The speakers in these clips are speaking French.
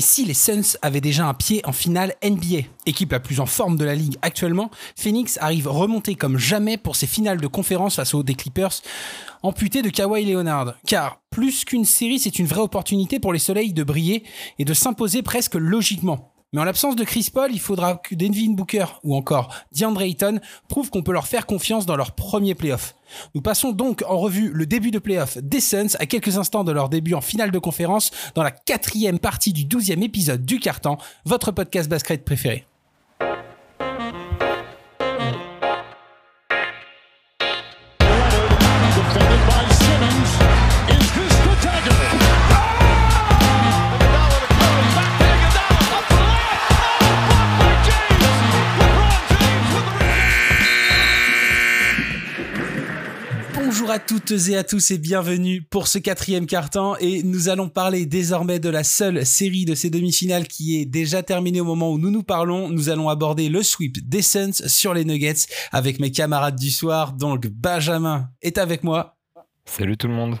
Et si les Suns avaient déjà un pied en finale NBA Équipe la plus en forme de la ligue actuellement, Phoenix arrive remonté comme jamais pour ses finales de conférence face aux des Clippers amputés de Kawhi Leonard. Car plus qu'une série, c'est une vraie opportunité pour les Soleils de briller et de s'imposer presque logiquement. Mais en l'absence de Chris Paul, il faudra que Devin Booker ou encore DeAndre Ayton prouvent qu'on peut leur faire confiance dans leur premier playoff. Nous passons donc en revue le début de playoff des Suns à quelques instants de leur début en finale de conférence dans la quatrième partie du douzième épisode du Carton, votre podcast basket préféré. Toutes et à tous et bienvenue pour ce quatrième carton et nous allons parler désormais de la seule série de ces demi-finales qui est déjà terminée au moment où nous nous parlons. Nous allons aborder le sweep des Suns sur les Nuggets avec mes camarades du soir. Donc Benjamin est avec moi. Salut tout le monde.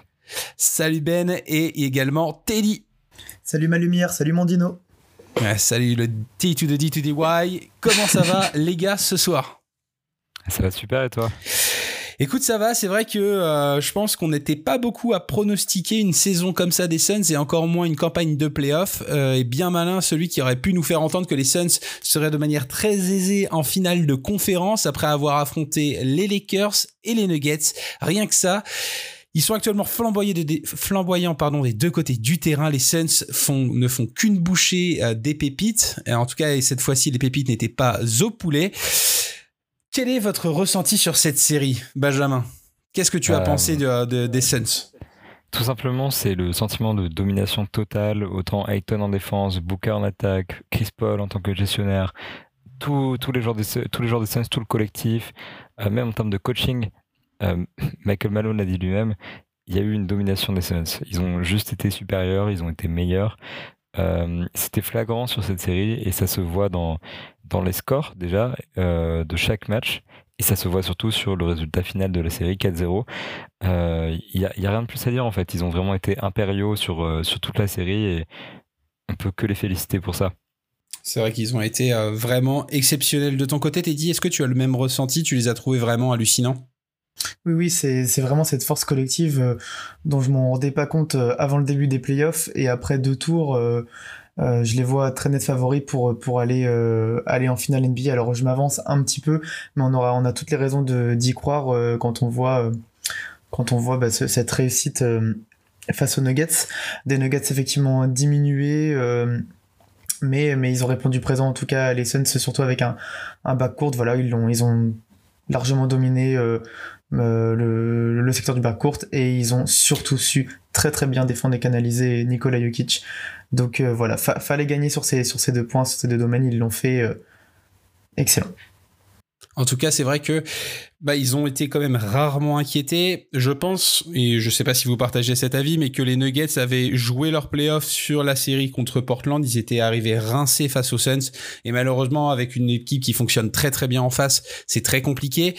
Salut Ben et également Teddy. Salut ma lumière, salut mon dino. Ouais, salut le T to the D to the Y. Comment ça va les gars ce soir? Ça va super et toi? Écoute, ça va. C'est vrai que euh, je pense qu'on n'était pas beaucoup à pronostiquer une saison comme ça des Suns et encore moins une campagne de playoff. Euh, et bien malin celui qui aurait pu nous faire entendre que les Suns seraient de manière très aisée en finale de conférence après avoir affronté les Lakers et les Nuggets. Rien que ça. Ils sont actuellement flamboyés de flamboyants des deux côtés du terrain. Les Suns ne font qu'une bouchée euh, des pépites. En tout cas, et cette fois-ci, les pépites n'étaient pas au poulet. Quel est votre ressenti sur cette série, Benjamin? Qu'est-ce que tu as Euh, pensé de, de- des Suns? Tout simplement, c'est le sentiment de domination totale, autant Ayton en défense, Booker en attaque, Chris Paul en tant que gestionnaire, tous tous les joueurs des Su- tous les joueurs des Suns, tout le collectif, euh, même en termes de coaching, euh, Michael Malone l'a dit lui-même, il y a eu une domination des Suns. Ils ont juste été supérieurs, ils ont été meilleurs. Euh, C'était flagrant sur cette série et ça se voit dans, dans les scores déjà euh, de chaque match et ça se voit surtout sur le résultat final de la série 4-0. Euh, Il n'y a, y a rien de plus à dire en fait. Ils ont vraiment été impériaux sur, euh, sur toute la série et on peut que les féliciter pour ça. C'est vrai qu'ils ont été vraiment exceptionnels. De ton côté, Teddy, est-ce que tu as le même ressenti? Tu les as trouvés vraiment hallucinants? Oui, oui, c'est vraiment cette force collective euh, dont je m'en rendais pas compte euh, avant le début des playoffs et après deux tours, euh, je les vois très net favoris pour aller en finale NBA. Alors je m'avance un petit peu, mais on a toutes les raisons d'y croire quand on voit quand on voit bah, ce- cette réussite face aux Nuggets. Des Nuggets effectivement diminués. mais, ils ont répondu présent en tout cas les Suns surtout avec un, un backcourt voilà ils l'ont ils ont largement dominé euh, euh, le, le secteur du backcourt et ils ont surtout su très très bien défendre et canaliser Nikola Jokic. Donc euh, voilà fa- fallait gagner sur ces sur ces deux points sur ces deux domaines ils l'ont fait excellent. En tout cas, c'est vrai que bah, ils ont été quand même rarement inquiétés. Je pense, et je sais pas si vous partagez cet avis, mais que les Nuggets avaient joué leur playoff sur la série contre Portland. Ils étaient arrivés rincés face aux Suns. Et malheureusement, avec une équipe qui fonctionne très très bien en face, c'est très compliqué.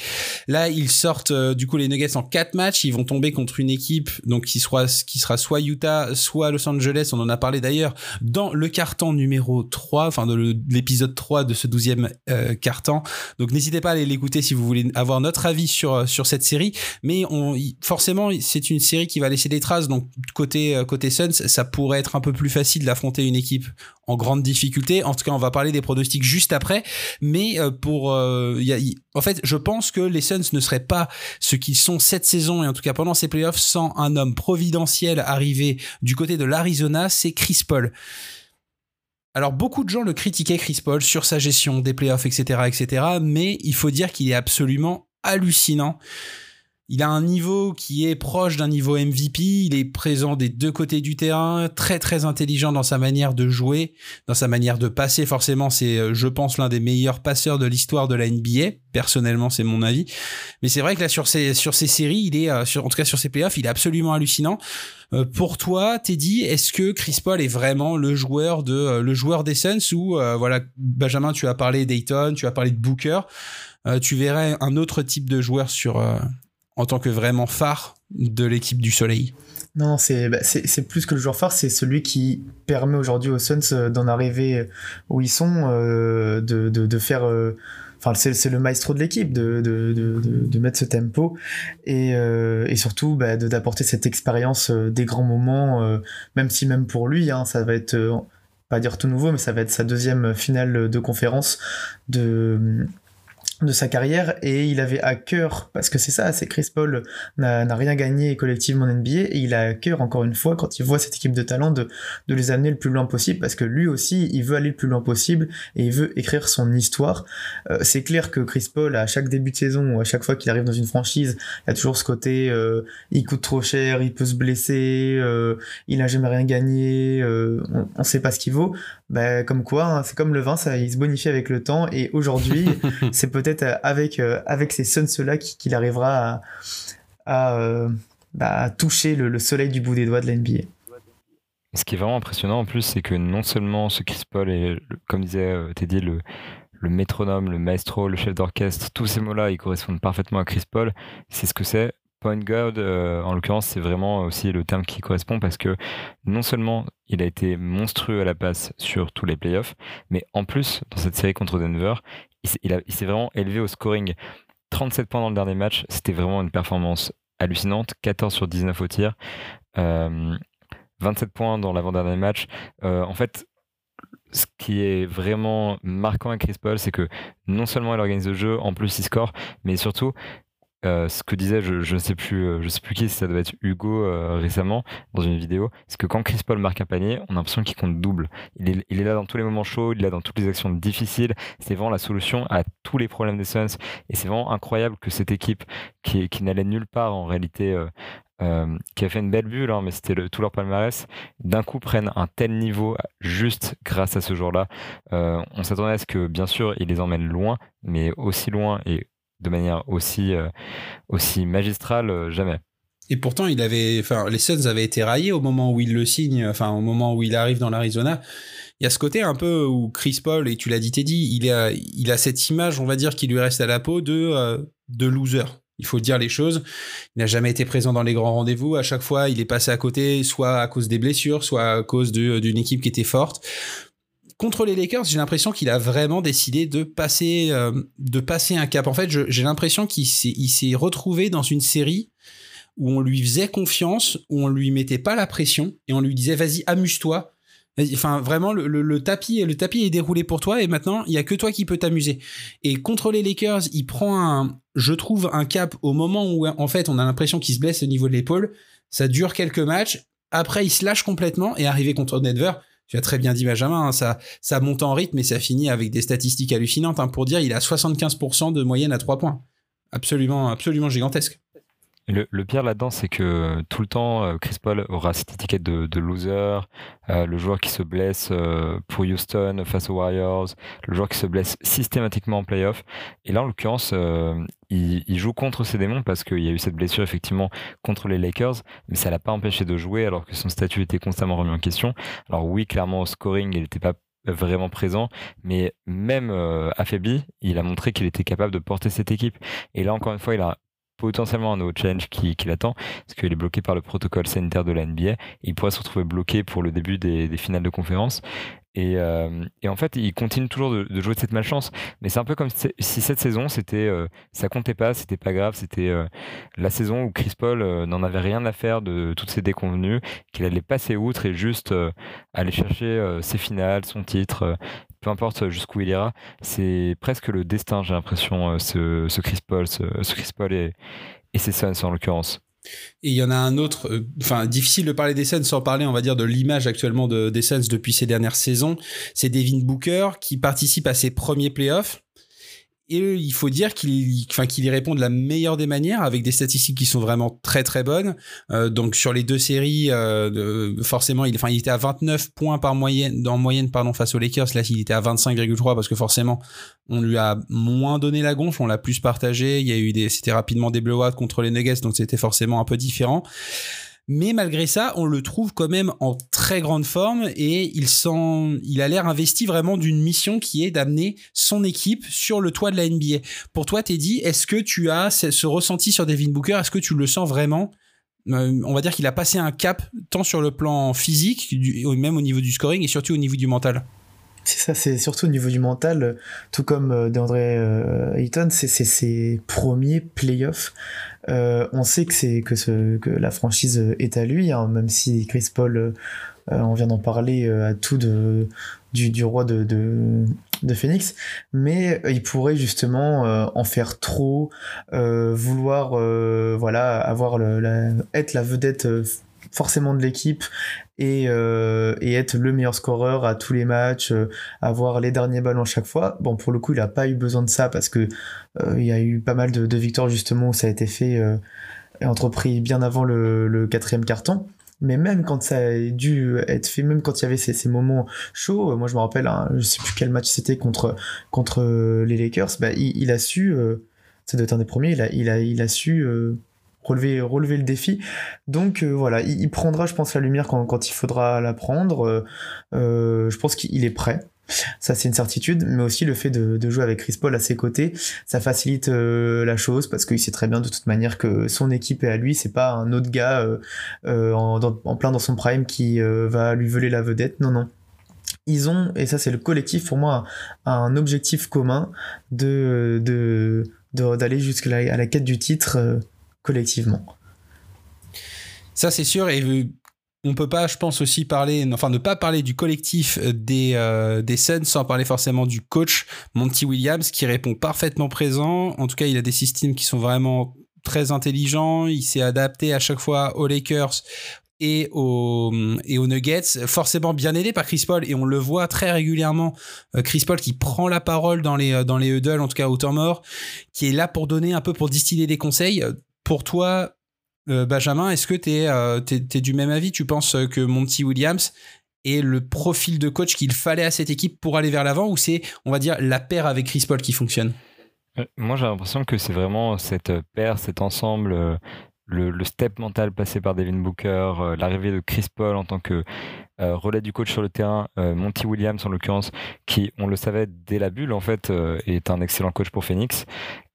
Là, ils sortent euh, du coup les Nuggets en quatre matchs. Ils vont tomber contre une équipe donc qui sera, qui sera soit Utah, soit Los Angeles. On en a parlé d'ailleurs dans le carton numéro 3, enfin de l'épisode 3 de ce 12e euh, carton. Donc n'hésitez pas à aller l'écouter si vous voulez avoir notre avis sur euh, sur cette série. Mais on, forcément, c'est une série qui va laisser des traces. Donc côté euh, côté Suns, ça pourrait être un peu plus facile d'affronter une équipe en grande difficulté. En tout cas, on va parler des pronostics juste après. Mais euh, pour, euh, y a- en fait, je pense que les Suns ne seraient pas ce qu'ils sont cette saison et en tout cas pendant ces playoffs sans un homme providentiel arrivé du côté de l'Arizona, c'est Chris Paul. Alors beaucoup de gens le critiquaient Chris Paul sur sa gestion des playoffs, etc., etc. Mais il faut dire qu'il est absolument hallucinant. Il a un niveau qui est proche d'un niveau MVP. Il est présent des deux côtés du terrain, très très intelligent dans sa manière de jouer, dans sa manière de passer. Forcément, c'est, euh, je pense, l'un des meilleurs passeurs de l'histoire de la NBA. Personnellement, c'est mon avis. Mais c'est vrai que là, sur ces sur ces séries, il est, euh, sur, en tout cas sur ces playoffs, il est absolument hallucinant. Euh, pour toi, Teddy, est-ce que Chris Paul est vraiment le joueur de euh, le joueur des Suns ou euh, voilà, Benjamin, tu as parlé d'Ayton, tu as parlé de Booker, Euh, tu verrais un autre type de joueur sur euh, en tant que vraiment phare de l'équipe du Soleil. Non, c'est bah, c'est plus que le joueur phare, c'est celui qui permet aujourd'hui aux Suns d'en arriver où ils sont, euh, de, de, faire. euh, Enfin, c'est le maestro de l'équipe de, de, mettre ce tempo et, euh, et surtout bah, d'apporter cette expérience euh, des grands moments, euh, même si même pour lui, hein, ça va être euh, pas dire tout nouveau, mais ça va être sa deuxième finale de conférence de de sa carrière et il avait à cœur parce que c'est ça c'est Chris Paul n'a rien gagné collectivement en NBA et il a à cœur encore une fois quand il voit cette équipe de talent de, de les amener le plus loin possible parce que lui aussi il veut aller le plus loin possible et il veut écrire son histoire. Euh, c'est clair que Chris Paul à chaque début de saison ou à chaque fois qu'il arrive dans une franchise il y a toujours ce côté euh, il coûte trop cher il peut se blesser euh, il n'a jamais rien gagné euh, on, on sait pas ce qu'il vaut bah, comme quoi hein, c'est comme le vin ça il se bonifie avec le temps et aujourd'hui c'est peut-être avec euh, avec ces Suns là qu'il arrivera à, à, euh, bah, à toucher le, le soleil du bout des doigts de la NBA. Ce qui est vraiment impressionnant en plus, c'est que non seulement ce Chris Paul est, comme disait euh, Teddy, le, le métronome, le maestro, le chef d'orchestre, tous ces mots-là, ils correspondent parfaitement à Chris Paul. C'est ce que c'est. Point guard, euh, en l'occurrence, c'est vraiment aussi le terme qui correspond parce que non seulement il a été monstrueux à la passe sur tous les playoffs, mais en plus, dans cette série contre Denver, il s'est- vraiment élevé au scoring. 37 points dans le dernier match, c'était vraiment une performance hallucinante. 14 sur 19 au tir. Euh, 27 points dans l'avant-dernier match. Euh, en fait, ce qui est vraiment marquant avec Chris Paul, c'est que non seulement il organise le jeu, en plus il score, mais surtout, euh, ce que disait, je, ne sais plus, euh, je sais plus qui, ça doit être Hugo euh, récemment dans une vidéo, c'est que quand Chris Paul marque un panier, on a l'impression qu'il compte double. Il est, là dans tous les moments chauds, il est là dans toutes les actions difficiles. C'est vraiment la solution à tous les problèmes des Suns. Et c'est vraiment incroyable que cette équipe qui, n'allait nulle part en réalité. qui a fait une belle bulle, hein, mais c'était tout leur palmarès, d'un coup prennent un tel niveau juste grâce à ce jour-là. On s'attendait à ce que, bien sûr, ils les emmènent loin, mais aussi loin et de manière aussi, euh, aussi magistrale, euh, jamais. Et pourtant, il avait, enfin, les Suns avaient été raillés au moment où il le signe, enfin, au moment où il arrive dans l'Arizona. Il y a ce côté un peu où Chris Paul, et tu l'as dit Teddy, il a, il a cette image, on va dire, qui lui reste à la peau de, euh, de loser. Il faut dire les choses. Il n'a jamais été présent dans les grands rendez-vous. À chaque fois, il est passé à côté, soit à cause des blessures, soit à cause d'une équipe qui était forte. Contre Lakers, j'ai l'impression qu'il a vraiment décidé de passer, euh, de passer un cap. En fait, j'ai l'impression qu'il s'est, retrouvé dans une série où on lui faisait confiance, où on lui mettait pas la pression et on lui disait vas-y amuse-toi. Enfin, vraiment, le tapis, le tapis est déroulé pour toi et maintenant, il y a que toi qui peux t'amuser. Et contre les Lakers, il prend un, je trouve, un cap au moment où, en fait, on a l'impression qu'il se blesse au niveau de l'épaule. Ça dure quelques matchs. Après, il se lâche complètement et arrivé contre Denver, tu as très bien dit Benjamin, hein, ça, ça monte en rythme et ça finit avec des statistiques hallucinantes. hein, pour dire, il a 75% de moyenne à 3 points. Absolument, absolument gigantesque. Le, pire là-dedans, c'est que tout le temps, euh, Chris Paul aura cette étiquette de, loser, euh, le joueur qui se blesse euh, pour Houston face aux Warriors, le joueur qui se blesse systématiquement en playoff. Et là, en l'occurrence, euh, il, joue contre ses démons parce qu'il y a eu cette blessure effectivement contre les Lakers, mais ça l'a pas empêché de jouer alors que son statut était constamment remis en question. Alors oui, clairement au scoring, il n'était pas vraiment présent, mais même euh, affaibli, il a montré qu'il était capable de porter cette équipe. Et là, encore une fois, il a potentiellement un nouveau challenge qui, l'attend, parce qu'il est bloqué par le protocole sanitaire de la NBA. Il pourrait se retrouver bloqué pour le début des, finales de conférence. Et, euh, et en fait, il continue toujours de, jouer de cette malchance. Mais c'est un peu comme si, cette saison, c'était, euh, ça comptait pas, c'était pas grave, c'était euh, la saison où Chris Paul n'en avait rien à faire de toutes ces déconvenues, qu'il allait passer outre et juste aller chercher ses finales, son titre, peu importe jusqu'où il ira. C'est presque le destin, j'ai l'impression, euh, ce, Chris Paul, ce, Chris Paul et, ses Suns en l'occurrence. Et il y en a un autre, euh, enfin difficile de parler des Suns sans parler, on va dire, de l'image actuellement de, des Suns depuis ces dernières saisons. C'est Devin Booker qui participe à ses premiers playoffs. Et il faut dire qu'il enfin, y répond de la meilleure des manières avec des statistiques qui sont vraiment très très bonnes. Euh, donc sur les deux séries, euh, forcément, il, enfin, il était à 29 points par moyenne, en moyenne pardon, face aux Lakers. Là, il était à 25,3 parce que forcément, on lui a moins donné la gonfle, on l'a plus partagé. Il y a eu des, c'était rapidement des blowouts contre les Nuggets, donc c'était forcément un peu différent. Mais malgré ça, on le trouve quand même en très grande forme et il il a l'air investi vraiment d'une mission qui est d'amener son équipe sur le toit de la NBA. Pour toi, Teddy, est-ce que tu as ce, ce ressenti sur Devin Booker? Est-ce que tu le sens vraiment? On va dire qu'il a passé un cap tant sur le plan physique, même au niveau du scoring et surtout au niveau du mental. C'est ça, c'est surtout au niveau du mental, tout comme euh, DeAndre euh, Ayton, c'est ses premiers playoffs. Euh, on sait que c'est que, ce, que la franchise est à lui, hein, même si Chris Paul, on vient d'en parler, à tout de, du, du roi de, de, Phoenix, mais il pourrait justement en faire trop, vouloir voilà avoir le, être la vedette forcément de l'équipe et, euh, et, être le meilleur scoreur à tous les matchs, euh, avoir les derniers ballons chaque fois. Bon, pour le coup, il a pas eu besoin de ça parce que euh, il y a eu pas mal de, victoires justement où ça a été fait et entrepris bien avant le, quatrième carton. Mais même quand ça a dû être fait, même quand il y avait ces, moments chauds, moi je me rappelle, hein, je sais plus quel match c'était contre contre les Lakers, bah, il, il a su, ça doit être un des premiers, il a il a il a su relever, relever le défi. Donc euh, voilà, il, prendra, je pense, la lumière quand, quand il faudra la prendre. Euh, euh, je pense qu'il est prêt. Ça, c'est une certitude, mais aussi le fait de, de, jouer avec Chris Paul à ses côtés, ça facilite la chose parce qu'il sait très bien de toute manière que son équipe est à lui, c'est pas un autre gars en, en, plein dans son prime qui va lui voler la vedette. Non, non. Ils ont, et ça c'est le collectif pour moi, un, objectif commun de d'aller de, jusqu'à la, à la quête du titre collectivement. Ça, c'est sûr. Et euh, on peut pas, je pense aussi parler, enfin ne pas parler du collectif euh, des, euh, des Suns sans parler forcément du coach Monty Williams qui répond parfaitement présent. En tout cas, il a des systèmes qui sont vraiment très intelligents. Il s'est adapté à chaque fois aux Lakers, et aux, et aux Nuggets, forcément bien aidé par Chris Paul, et on le voit très régulièrement, Chris Paul qui prend la parole dans les, dans les huddles, en tout cas au temps mort, qui est là pour donner un peu, pour distiller des conseils pour toi, euh, Benjamin, est-ce que tu es, euh, du même avis? Tu penses que Monty Williams est le profil de coach qu'il fallait à cette équipe pour aller vers l'avant ou c'est, on va dire, la paire avec Chris Paul qui fonctionne? Euh, Moi, j'ai l'impression que c'est vraiment cette paire, cet ensemble, le, step mental passé par Devin Booker, l'arrivée de Chris Paul en tant que relais du coach sur le terrain, Monty Williams en l'occurrence, qui, on le savait dès la bulle, en fait, est un excellent coach pour Phoenix.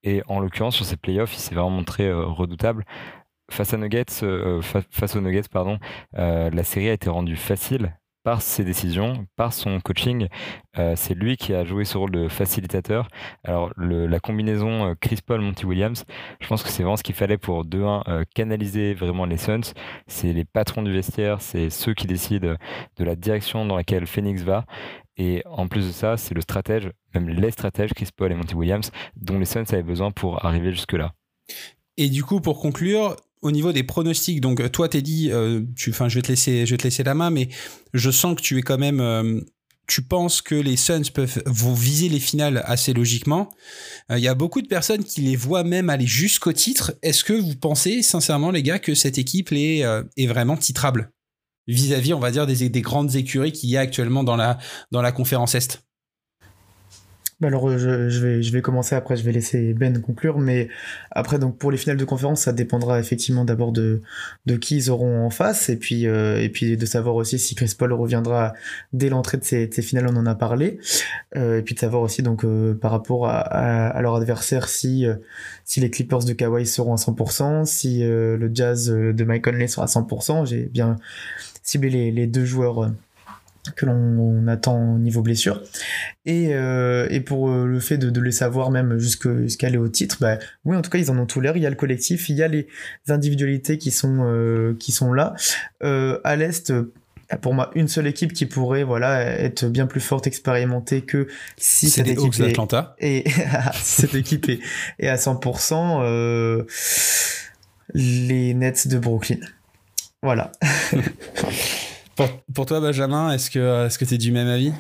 Et en l'occurrence, sur ces playoffs, il s'est vraiment montré euh, redoutable. Euh, face aux Nuggets, pardon, euh, la série a été rendue facile par ses décisions, par son coaching. c'est lui qui a joué ce rôle de facilitateur. Alors la combinaison Chris Paul, Monty Williams, je pense que c'est vraiment ce qu'il fallait pour 2-1 canaliser vraiment les Suns. C'est les patrons du vestiaire, c'est ceux qui décident de la direction dans laquelle Phoenix va. Et en plus de ça, c'est le stratège, même les stratèges, Chris Paul et Monty Williams, dont les Suns avaient besoin pour arriver jusque-là. Et du coup, pour conclure, au niveau des pronostics, donc toi, t'es dit, euh, tu, enfin, je vais te laisser, je vais te laisser la main, mais je sens que tu es quand même, euh, tu penses que les Suns peuvent vont viser les finales assez logiquement. Euh, il y a beaucoup de personnes qui les voient même aller jusqu'au titre. Est-ce que vous pensez sincèrement, les gars, que cette équipe est vraiment titrable? Vis-à-vis, on va dire, des, des grandes écuries qu'il y a actuellement dans la, dans la conférence Est alors je, je, vais, je vais commencer après, je vais laisser Ben conclure, mais après donc pour les finales de conférence, ça dépendra effectivement d'abord de, de qui ils auront en face, et puis euh, et puis de savoir aussi si Chris Paul reviendra dès l'entrée de ces, ces, finales, on en a parlé, euh, et puis de savoir aussi donc euh, par rapport à, à, leur adversaire si si les Clippers de Kawhi seront à 100%, si le Jazz de Mike Conley sera à 100%, j'ai bien ciblé les, les deux joueurs que l'on attend au niveau blessure. Et, euh, et pour euh, le fait de, de, les savoir même jusqu'à aller au titre, bah, oui, en tout cas, ils en ont tout l'air. Il y a le collectif, il y a les individualités qui sont, euh, qui sont là. Euh, à l'Est, pour moi, une seule équipe qui pourrait voilà, être bien plus forte, expérimentée que si cette équipe, est, et, cette équipe est, est, à 100%, euh, les Nets de Brooklyn. Voilà. Pour, toi, Benjamin, est-ce que tu es du même avis?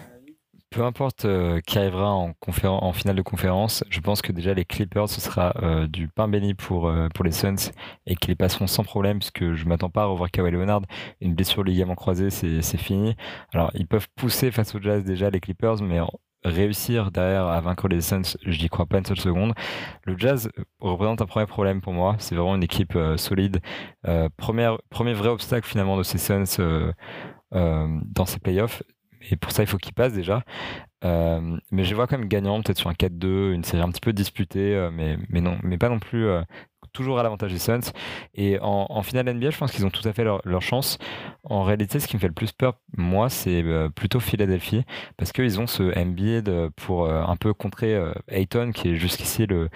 Peu importe euh, qui arrivera en, en finale de conférence, je pense que déjà les Clippers, ce sera euh, du pain béni pour, euh, pour les Suns et qu'ils passeront sans problème, puisque je m'attends pas à revoir Kawhi Leonard. Une blessure ligament croisé, c'est fini. Alors, ils peuvent pousser face au Jazz déjà les Clippers, mais réussir derrière à vaincre les Suns, je n'y crois pas une seule seconde. Le Jazz représente un premier problème pour moi. C'est vraiment une équipe euh, solide. Euh, premier vrai obstacle finalement de ces Suns euh, dans ces playoffs. Et pour ça, il faut qu'ils passent déjà. mais je vois quand même gagnant, peut-être sur un 4-2, une série un petit peu disputée, mais, mais, non, mais pas non plus toujours à l'avantage des Suns. Et en, finale NBA, je pense qu'ils ont tout à fait leur, chance. En réalité, ce qui me fait le plus peur, moi, c'est euh, plutôt Philadelphie, parce qu'ils ont ce NBA pour euh, un peu contrer euh, Ayton, qui est jusqu'ici le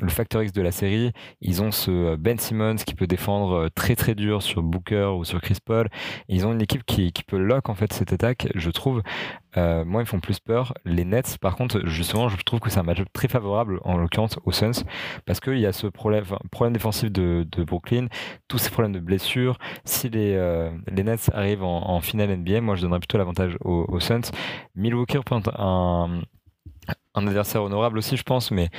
le facteur X de la série. Ils ont ce euh, Ben Simmons qui peut défendre euh, très très dur sur Booker ou sur Chris Paul. Ils ont une équipe qui, qui peut lock en fait cette attaque, je trouve. Euh, moi, ils font plus peur. Les Nets, par contre, justement, je trouve que c'est un match très favorable, en l'occurrence aux Suns, parce qu'il y a ce problème, défensif de, Brooklyn, tous ces problèmes de blessures. Si les, les Nets arrivent en, finale NBA, moi, je donnerais plutôt l'avantage aux, aux Suns. Milwaukee représente un, un adversaire honorable aussi, je pense, mais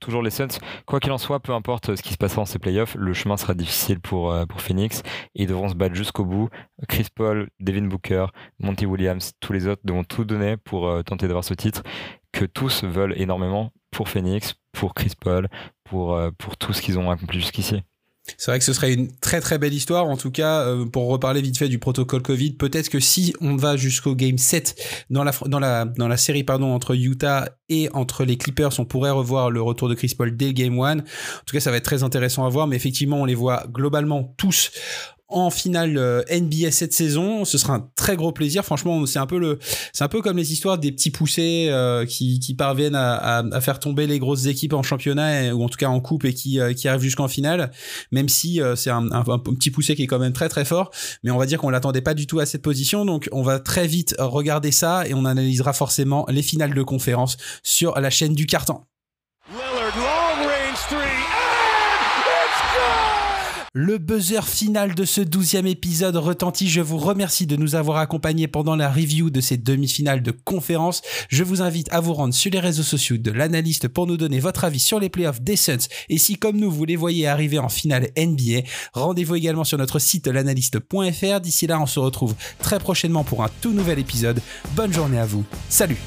toujours les Suns. Quoi qu'il en soit, peu importe ce qui se passera dans ces playoffs, le chemin sera difficile pour, euh, pour Phoenix. ils devront se battre jusqu'au bout. Chris Paul, Devin Booker, Monty Williams, tous les autres devront tout donner pour euh, tenter d'avoir ce titre que tous veulent énormément pour Phoenix, pour Chris Paul, pour, euh, pour tout ce qu'ils ont accompli jusqu'ici. C'est vrai que ce serait une très très belle histoire. En tout cas, euh, pour reparler vite fait du protocole Covid, peut-être que si on va jusqu'au game 7 dans la, dans la, dans la série pardon, entre Utah et entre les Clippers, on pourrait revoir le retour de Chris Paul dès le game 1. En tout cas, ça va être très intéressant à voir. Mais effectivement, on les voit globalement tous en finale euh, NBA cette saison. Ce sera un très gros plaisir. Franchement, c'est un peu le, c'est un peu comme les histoires des petits poussés euh, qui, qui parviennent à, à, faire tomber les grosses équipes en championnat ou en tout cas en coupe et qui, euh, qui arrivent jusqu'en finale. Même si c'est un, un, un, petit poussé qui est quand même très très fort, mais on va dire qu'on l'attendait pas du tout à cette position. Donc on va très vite regarder ça et on analysera forcément les finales de conférence sur la chaîne du carton. Le buzzer final de ce douzième épisode retentit. Je vous remercie de nous avoir accompagnés pendant la review de ces demi-finales de conférence. Je vous invite à vous rendre sur les réseaux sociaux de l'analyste pour nous donner votre avis sur les playoffs des Suns. Et si, comme nous, vous les voyez arriver en finale NBA, rendez-vous également sur notre site l'analyste.fr. D'ici là, on se retrouve très prochainement pour un tout nouvel épisode. Bonne journée à vous. Salut!